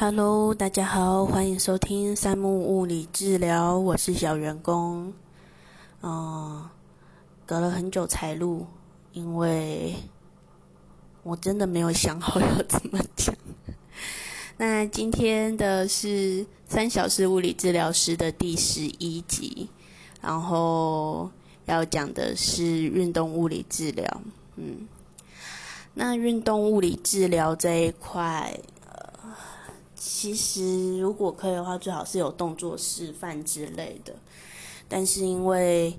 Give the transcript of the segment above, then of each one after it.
Hello，大家好，欢迎收听三木物理治疗，我是小员工。嗯，隔了很久才录，因为我真的没有想好要怎么讲。那今天的是三小时物理治疗师的第十一集，然后要讲的是运动物理治疗。嗯，那运动物理治疗这一块。其实，如果可以的话，最好是有动作示范之类的。但是因为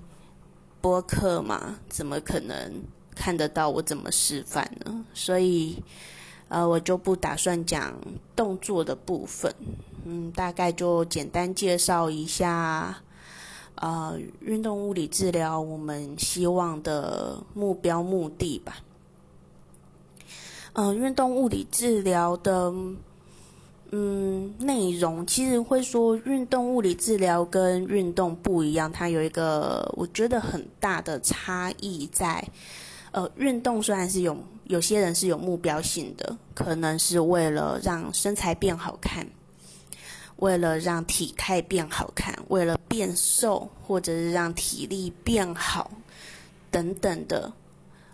播客嘛，怎么可能看得到我怎么示范呢？所以，呃，我就不打算讲动作的部分。嗯，大概就简单介绍一下，呃，运动物理治疗我们希望的目标目的吧。嗯，运动物理治疗的。嗯，内容其实会说运动物理治疗跟运动不一样，它有一个我觉得很大的差异在，呃，运动虽然是有有些人是有目标性的，可能是为了让身材变好看，为了让体态变好看，为了变瘦，或者是让体力变好等等的，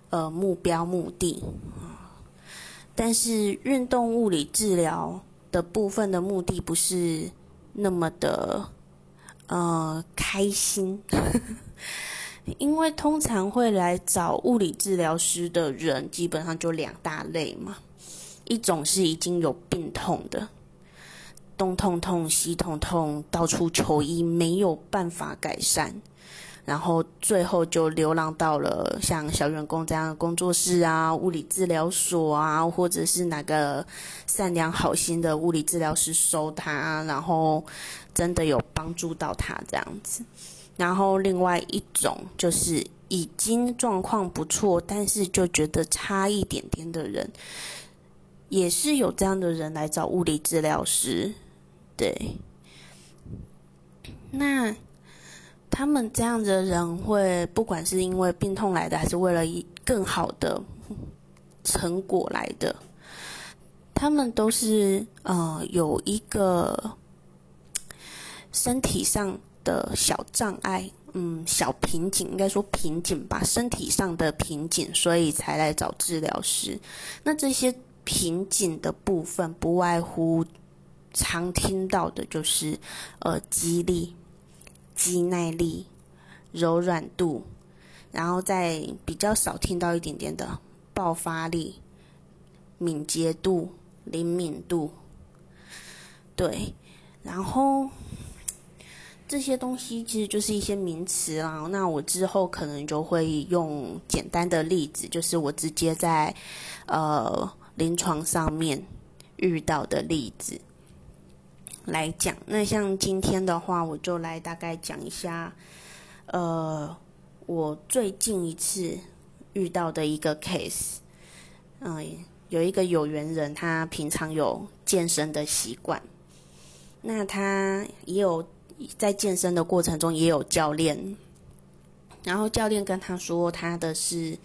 呃，目标目的但是运动物理治疗。的部分的目的不是那么的呃开心，因为通常会来找物理治疗师的人，基本上就两大类嘛。一种是已经有病痛的，东痛痛西痛痛，到处求医没有办法改善。然后最后就流浪到了像小员工这样的工作室啊、物理治疗所啊，或者是哪个善良好心的物理治疗师收他，然后真的有帮助到他这样子。然后另外一种就是已经状况不错，但是就觉得差一点点的人，也是有这样的人来找物理治疗师。对，那。他们这样的人会，不管是因为病痛来的，还是为了更好的成果来的，他们都是呃有一个身体上的小障碍，嗯，小瓶颈，应该说瓶颈吧，身体上的瓶颈，所以才来找治疗师。那这些瓶颈的部分，不外乎常听到的就是呃，肌力。肌耐力、柔软度，然后再比较少听到一点点的爆发力、敏捷度、灵敏度，对，然后这些东西其实就是一些名词啦。那我之后可能就会用简单的例子，就是我直接在呃临床上面遇到的例子。来讲，那像今天的话，我就来大概讲一下，呃，我最近一次遇到的一个 case，嗯，有一个有缘人，他平常有健身的习惯，那他也有在健身的过程中也有教练，然后教练跟他说，他的是，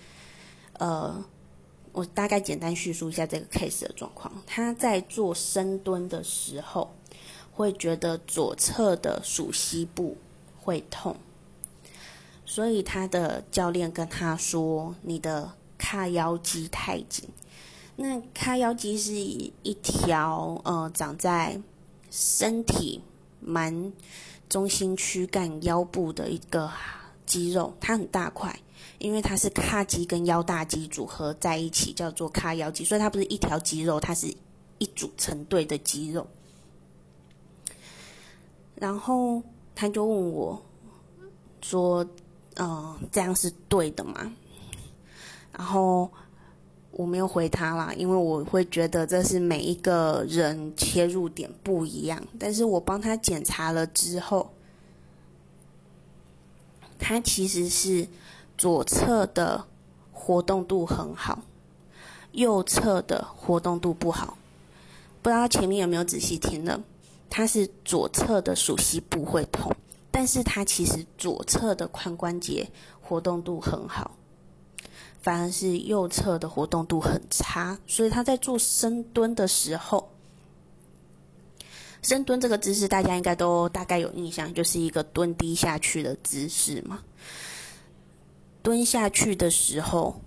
呃，我大概简单叙述一下这个 case 的状况，他在做深蹲的时候。会觉得左侧的属膝部会痛，所以他的教练跟他说：“你的髂腰肌太紧。”那髂腰肌是一条呃长在身体蛮中心躯干腰部的一个肌肉，它很大块，因为它是髂肌跟腰大肌组合在一起，叫做髂腰肌，所以它不是一条肌肉，它是一组成对的肌肉。然后他就问我，说：“嗯，这样是对的吗？”然后我没有回他啦，因为我会觉得这是每一个人切入点不一样。但是我帮他检查了之后，他其实是左侧的活动度很好，右侧的活动度不好。不知道前面有没有仔细听呢？他是左侧的属膝部会痛，但是他其实左侧的髋关节活动度很好，反而是右侧的活动度很差，所以他在做深蹲的时候，深蹲这个姿势，大家应该都大概有印象，就是一个蹲低下去的姿势嘛。蹲下去的时候，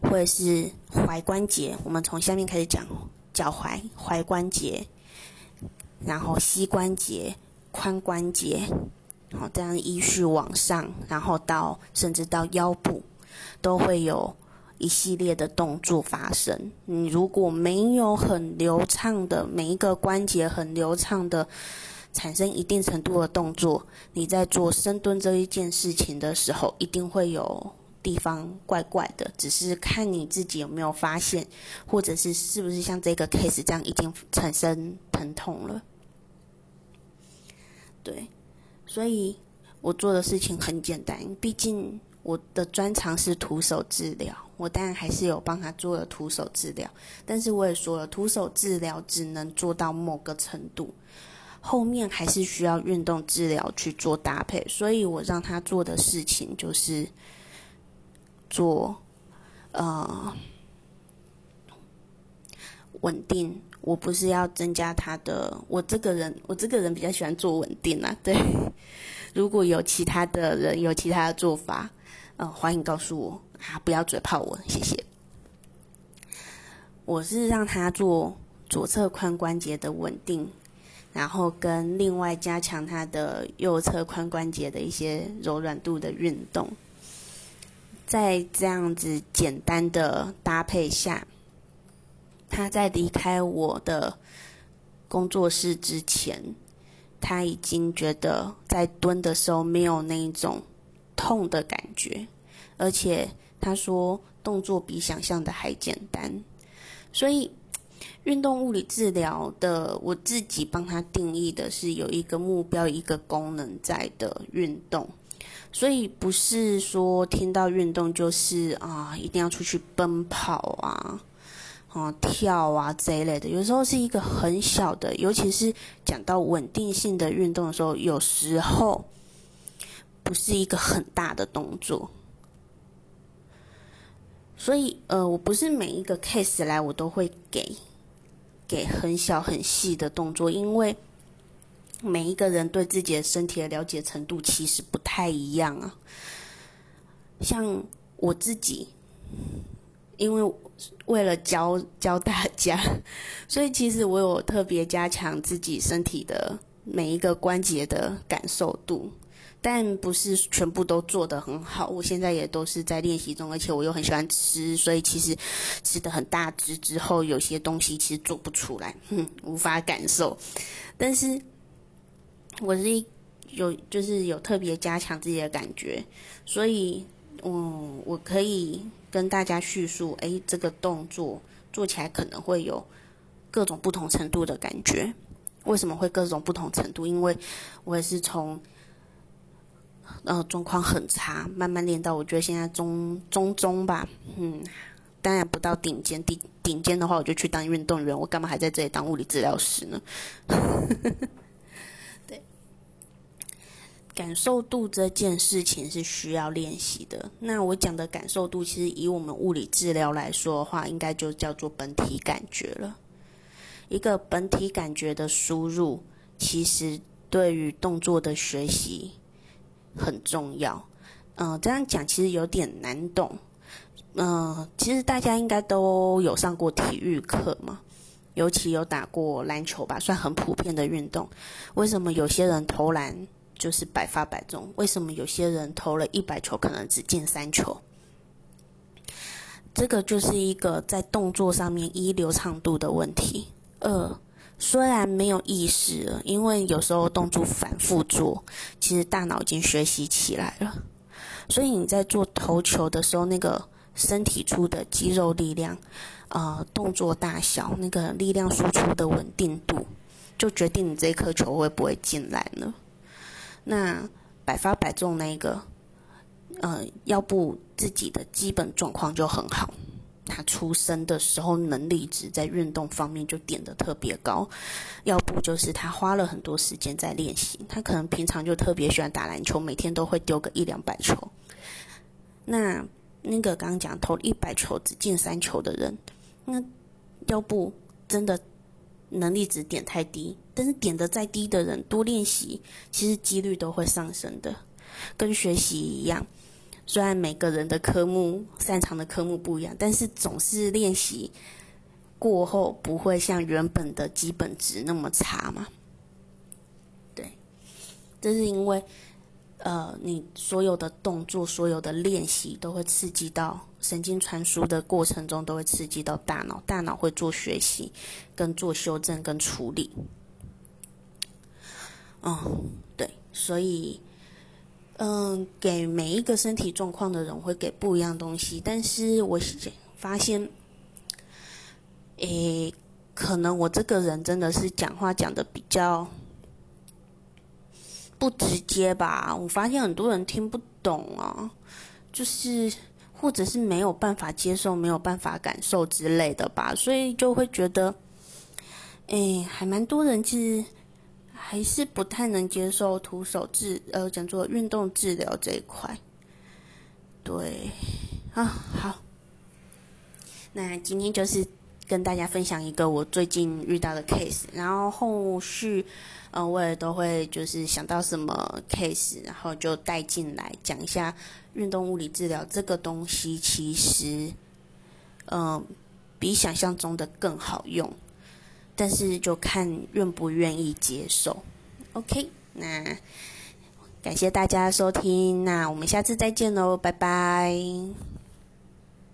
会是踝关节，我们从下面开始讲，脚踝、踝关节，然后膝关节、髋关节，好，这样依序往上，然后到甚至到腰部，都会有。一系列的动作发生，你如果没有很流畅的每一个关节很流畅的产生一定程度的动作，你在做深蹲这一件事情的时候，一定会有地方怪怪的，只是看你自己有没有发现，或者是是不是像这个 case 这样已经产生疼痛了。对，所以我做的事情很简单，毕竟。我的专长是徒手治疗，我当然还是有帮他做了徒手治疗，但是我也说了，徒手治疗只能做到某个程度，后面还是需要运动治疗去做搭配，所以我让他做的事情就是做呃稳定，我不是要增加他的，我这个人我这个人比较喜欢做稳定啊，对，如果有其他的人有其他的做法。呃，欢迎告诉我啊！不要嘴炮我，谢谢。我是让他做左侧髋关节的稳定，然后跟另外加强他的右侧髋关节的一些柔软度的运动。在这样子简单的搭配下，他在离开我的工作室之前，他已经觉得在蹲的时候没有那一种。痛的感觉，而且他说动作比想象的还简单，所以运动物理治疗的我自己帮他定义的是有一个目标、一个功能在的运动，所以不是说听到运动就是啊一定要出去奔跑啊、啊跳啊这一类的，有时候是一个很小的，尤其是讲到稳定性的运动的时候，有时候。不是一个很大的动作，所以呃，我不是每一个 case 来我都会给给很小很细的动作，因为每一个人对自己的身体的了解程度其实不太一样啊。像我自己，因为为了教教大家，所以其实我有特别加强自己身体的每一个关节的感受度。但不是全部都做得很好，我现在也都是在练习中，而且我又很喜欢吃，所以其实吃的很大只之后，有些东西其实做不出来，哼，无法感受。但是我是有，就是有特别加强自己的感觉，所以，嗯，我可以跟大家叙述，诶，这个动作做起来可能会有各种不同程度的感觉。为什么会各种不同程度？因为我也是从。呃，状况很差，慢慢练到我觉得现在中中中吧，嗯，当然不到顶尖，顶顶尖的话我就去当运动员，我干嘛还在这里当物理治疗师呢？感受度这件事情是需要练习的。那我讲的感受度，其实以我们物理治疗来说的话，应该就叫做本体感觉了。一个本体感觉的输入，其实对于动作的学习。很重要，嗯，这样讲其实有点难懂，嗯，其实大家应该都有上过体育课嘛，尤其有打过篮球吧，算很普遍的运动。为什么有些人投篮就是百发百中？为什么有些人投了一百球可能只进三球？这个就是一个在动作上面一流畅度的问题。二虽然没有意识了，因为有时候动作反复做，其实大脑已经学习起来了。所以你在做投球的时候，那个身体出的肌肉力量，呃，动作大小，那个力量输出的稳定度，就决定你这颗球会不会进来了。那百发百中那个，呃，要不自己的基本状况就很好。他出生的时候能力值在运动方面就点的特别高，要不就是他花了很多时间在练习。他可能平常就特别喜欢打篮球，每天都会丢个一两百球。那那个刚刚讲投一百球只进三球的人，那要不真的能力值点太低，但是点的再低的人多练习，其实几率都会上升的，跟学习一样。虽然每个人的科目擅长的科目不一样，但是总是练习过后不会像原本的基本值那么差嘛。对，这是因为。呃，你所有的动作、所有的练习都会刺激到神经传输的过程中，都会刺激到大脑，大脑会做学习、跟做修正、跟处理。嗯，对，所以，嗯，给每一个身体状况的人会给不一样东西，但是我发现，诶，可能我这个人真的是讲话讲的比较。不直接吧，我发现很多人听不懂啊，就是或者是没有办法接受、没有办法感受之类的吧，所以就会觉得，哎，还蛮多人其实还是不太能接受徒手治呃讲做运动治疗这一块。对，啊好，那今天就是跟大家分享一个我最近遇到的 case，然后后续。嗯，我也都会就是想到什么 case，然后就带进来讲一下运动物理治疗这个东西，其实嗯比想象中的更好用，但是就看愿不愿意接受。OK，那感谢大家收听，那我们下次再见喽，拜拜。